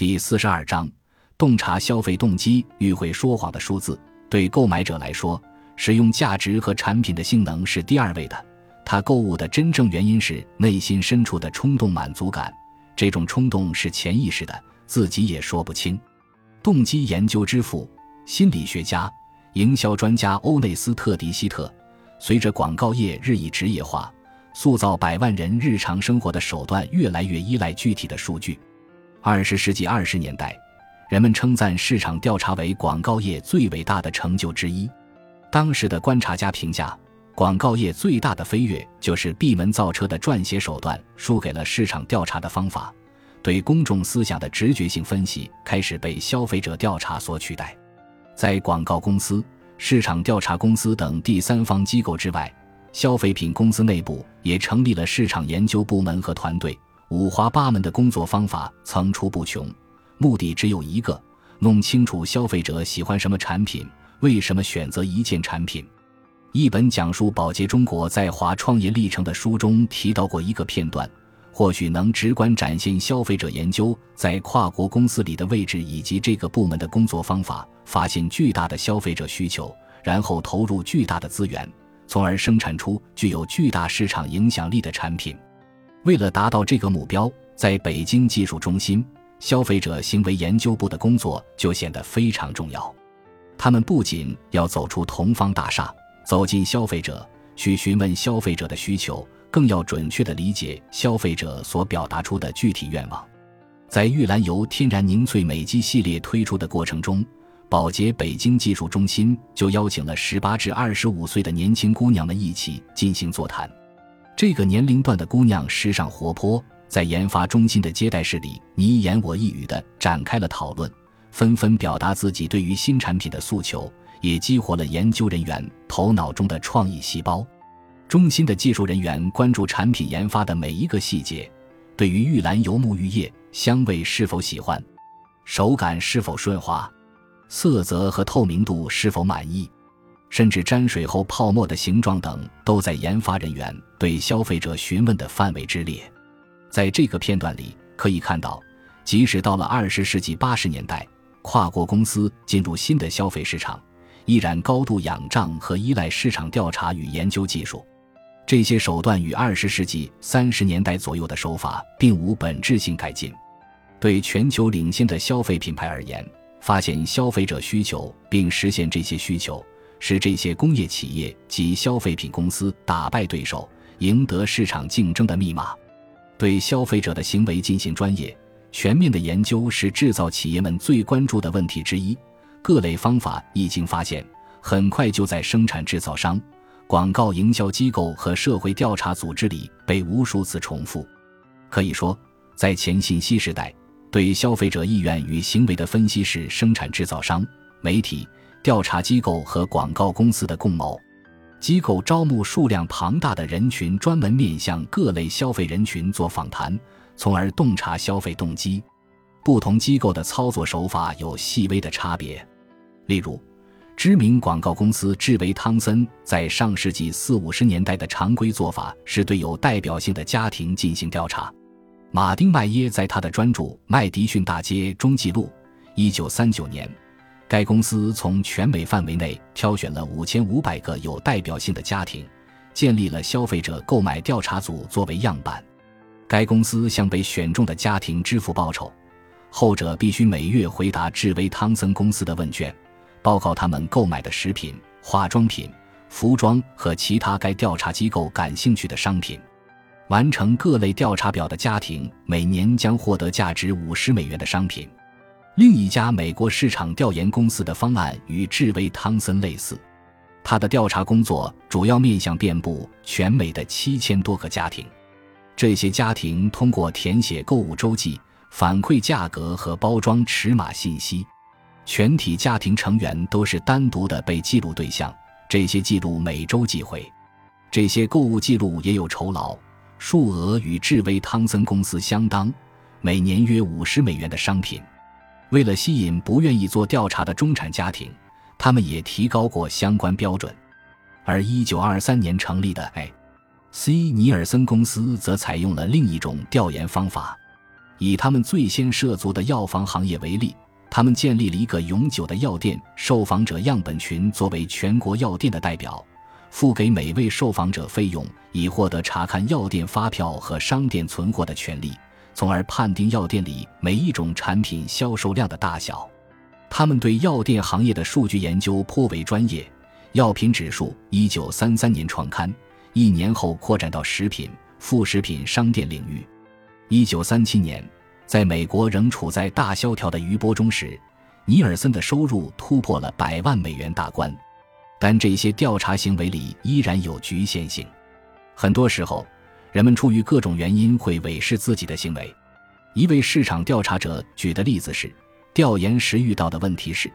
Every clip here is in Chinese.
第四十二章，洞察消费动机与会说谎的数字。对购买者来说，使用价值和产品的性能是第二位的。他购物的真正原因是内心深处的冲动满足感，这种冲动是潜意识的，自己也说不清。动机研究之父、心理学家、营销专家欧内斯特·迪希特，随着广告业日益职业化，塑造百万人日常生活的手段越来越依赖具体的数据。二十世纪二十年代，人们称赞市场调查为广告业最伟大的成就之一。当时的观察家评价，广告业最大的飞跃就是闭门造车的撰写手段输给了市场调查的方法。对公众思想的直觉性分析开始被消费者调查所取代，在广告公司、市场调查公司等第三方机构之外，消费品公司内部也成立了市场研究部门和团队，五花八门的工作方法层出不穷，目的只有一个：弄清楚消费者喜欢什么产品，为什么选择一件产品。一本讲述宝洁中国在华创业历程的书中提到过一个片段。或许能直观展现消费者研究在跨国公司里的位置以及这个部门的工作方法，发现巨大的消费者需求，然后投入巨大的资源，从而生产出具有巨大市场影响力的产品。为了达到这个目标，在北京技术中心消费者行为研究部的工作就显得非常重要。他们不仅要走出同方大厦，走进消费者，去询问消费者的需求。更要准确地理解消费者所表达出的具体愿望。在玉兰油天然凝萃美肌系列推出的过程中，宝洁北京技术中心就邀请了十八至二十五岁的年轻姑娘们一起进行座谈。这个年龄段的姑娘时尚活泼，在研发中心的接待室里，你一言我一语地展开了讨论，纷纷表达自己对于新产品的诉求，也激活了研究人员头脑中的创意细胞。中心的技术人员关注产品研发的每一个细节，对于玉兰油沐浴液香味是否喜欢，手感是否顺滑，色泽和透明度是否满意，甚至沾水后泡沫的形状等，都在研发人员对消费者询问的范围之列。在这个片段里可以看到，即使到了二十世纪八十年代，跨国公司进入新的消费市场，依然高度仰仗和依赖市场调查与研究技术。这些手段与二十世纪三十年代左右的手法并无本质性改进。对全球领先的消费品牌而言，发现消费者需求并实现这些需求，是这些工业企业及消费品公司打败对手、赢得市场竞争的密码。对消费者的行为进行专业、全面的研究是制造企业们最关注的问题之一。各类方法一经发现，很快就在生产制造商。广告营销机构和社会调查组织里被无数次重复。可以说，在前信息时代，对消费者意愿与行为的分析是生产制造商、媒体、调查机构和广告公司的共谋。机构招募数量庞大的人群，专门面向各类消费人群做访谈，从而洞察消费动机。不同机构的操作手法有细微的差别，例如。知名广告公司智维汤森在上世纪四五十年代的常规做法是对有代表性的家庭进行调查。马丁麦耶在他的专著《麦迪逊大街》中记录，一九三九年，该公司从全美范围内挑选了五千五百个有代表性的家庭，建立了消费者购买调查组作为样板。该公司向被选中的家庭支付报酬，后者必须每月回答智威汤森公司的问卷。报告他们购买的食品、化妆品、服装和其他该调查机构感兴趣的商品。完成各类调查表的家庭每年将获得价值五十美元的商品。另一家美国市场调研公司的方案与智威汤森类似，他的调查工作主要面向遍布全美的七千多个家庭。这些家庭通过填写购物周记，反馈价格和包装尺码信息。全体家庭成员都是单独的被记录对象，这些记录每周寄回。这些购物记录也有酬劳，数额与智威汤森公司相当，每年约五十美元的商品。为了吸引不愿意做调查的中产家庭，他们也提高过相关标准。而一九二三年成立的 A.C. 尼尔森公司则采用了另一种调研方法。以他们最先涉足的药房行业为例，他们建立了一个永久的药店受访者样本群，作为全国药店的代表，付给每位受访者费用，以获得查看药店发票和商店存货的权利，从而判定药店里每一种产品销售量的大小。他们对药店行业的数据研究颇为专业。药品指数一九三三年创刊，一年后扩展到食品、副食品商店领域。一九三七年，在美国仍处在大萧条的余波中时，尼尔森的收入突破了百万美元大关。但这些调查行为里依然有局限性。很多时候，人们出于各种原因会伪饰自己的行为。一位市场调查者举的例子是：调研时遇到的问题是，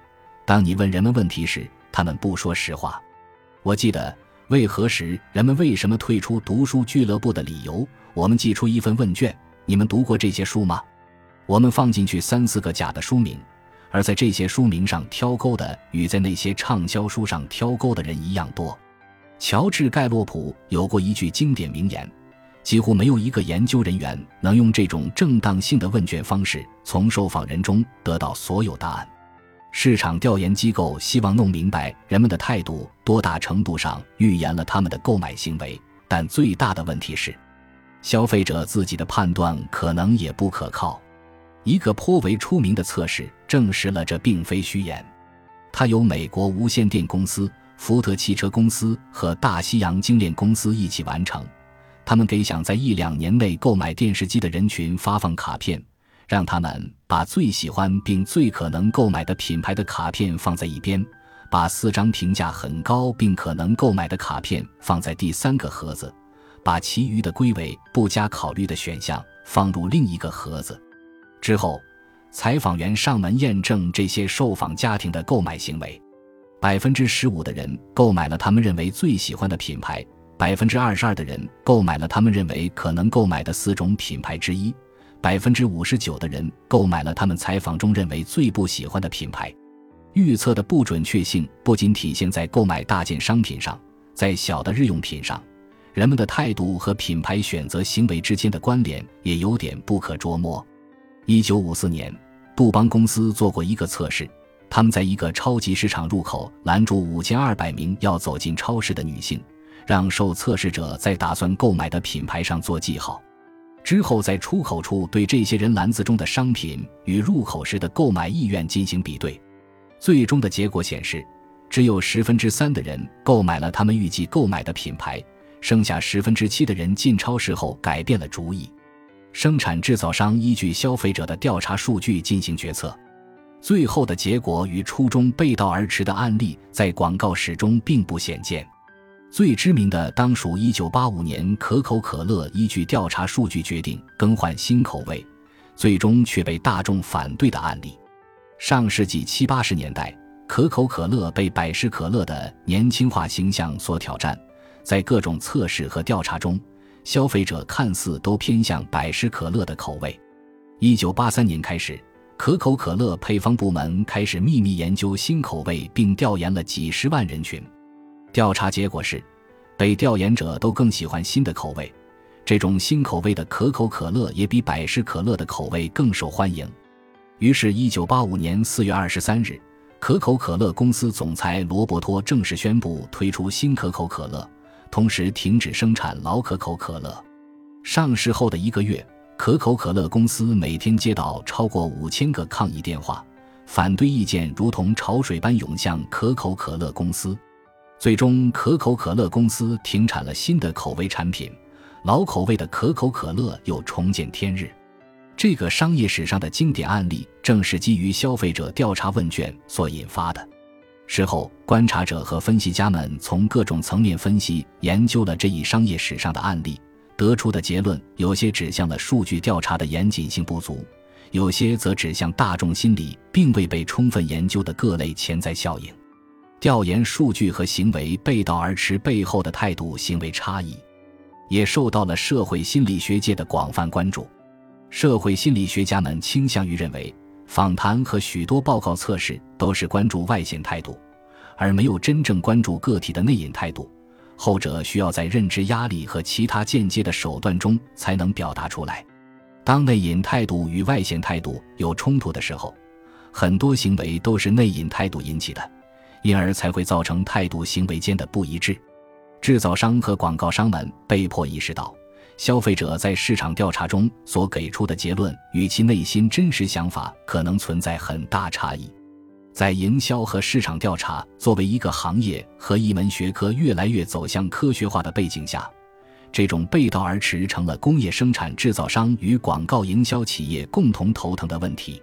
当你问人们问题时。他们不说实话。我记得为何时人们为什么退出读书俱乐部的理由。我们寄出一份问卷，你们读过这些书吗？我们放进去三四个假的书名，而在这些书名上挑钩的与在那些畅销书上挑钩的人一样多。乔治·盖洛普有过一句经典名言：几乎没有一个研究人员能用这种正当性的问卷方式从受访人中得到所有答案。市场调研机构希望弄明白人们的态度多大程度上预言了他们的购买行为，但最大的问题是，消费者自己的判断可能也不可靠。一个颇为出名的测试证实了这并非虚言，它由美国无线电公司、福特汽车公司和大西洋精炼公司一起完成。他们给想在一两年内购买电视机的人群发放卡片。让他们把最喜欢并最可能购买的品牌的卡片放在一边，把四张评价很高并可能购买的卡片放在第三个盒子，把其余的归为不加考虑的选项放入另一个盒子。之后，采访员上门验证这些受访家庭的购买行为。百分之十五的人购买了他们认为最喜欢的品牌，百分之二十二的人购买了他们认为可能购买的四种品牌之一。百分之五十九的人购买了他们采访中认为最不喜欢的品牌。预测的不准确性不仅体现在购买大件商品上，在小的日用品上，人们的态度和品牌选择行为之间的关联也有点不可捉摸。一九五四年，杜邦公司做过一个测试，他们在一个超级市场入口拦住五千二百名要走进超市的女性，让受测试者在打算购买的品牌上做记号。之后，在出口处对这些人篮子中的商品与入口时的购买意愿进行比对，最终的结果显示，只有十分之三的人购买了他们预计购买的品牌，剩下十分之七的人进超市后改变了主意。生产制造商依据消费者的调查数据进行决策，最后的结果与初衷背道而驰的案例在广告史中并不鲜见。最知名的当属1985年可口可乐依据调查数据决定更换新口味，最终却被大众反对的案例。上世纪七八十年代，可口可乐被百事可乐的年轻化形象所挑战，在各种测试和调查中，消费者看似都偏向百事可乐的口味。1983年开始，可口可乐配方部门开始秘密研究新口味，并调研了几十万人群。调查结果是，被调研者都更喜欢新的口味。这种新口味的可口可乐也比百事可乐的口味更受欢迎。于是，一九八五年四月二十三日，可口可乐公司总裁罗伯托正式宣布推出新可口可乐，同时停止生产老可口可乐。上市后的一个月，可口可乐公司每天接到超过五千个抗议电话，反对意见如同潮水般涌向可口可乐公司。最终，可口可乐公司停产了新的口味产品，老口味的可口可乐又重见天日。这个商业史上的经典案例，正是基于消费者调查问卷所引发的。事后，观察者和分析家们从各种层面分析研究了这一商业史上的案例，得出的结论有些指向了数据调查的严谨性不足，有些则指向大众心理并未被充分研究的各类潜在效应。调研数据和行为背道而驰背后的态度行为差异，也受到了社会心理学界的广泛关注。社会心理学家们倾向于认为，访谈和许多报告测试都是关注外显态度，而没有真正关注个体的内隐态度。后者需要在认知压力和其他间接的手段中才能表达出来。当内隐态度与外显态度有冲突的时候，很多行为都是内隐态度引起的，因而才会造成态度行为间的不一致。制造商和广告商们被迫意识到，消费者在市场调查中所给出的结论与其内心真实想法可能存在很大差异。在营销和市场调查作为一个行业和一门学科越来越走向科学化的背景下，这种背道而驰成了工业生产制造商与广告营销企业共同头疼的问题。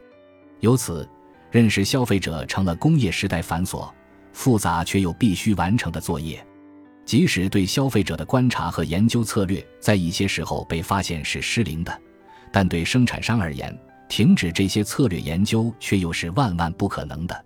由此，认识消费者成了工业时代繁琐、复杂却又必须完成的作业。即使对消费者的观察和研究策略在一些时候被发现是失灵的，但对生产商而言，停止这些策略研究却又是万万不可能的。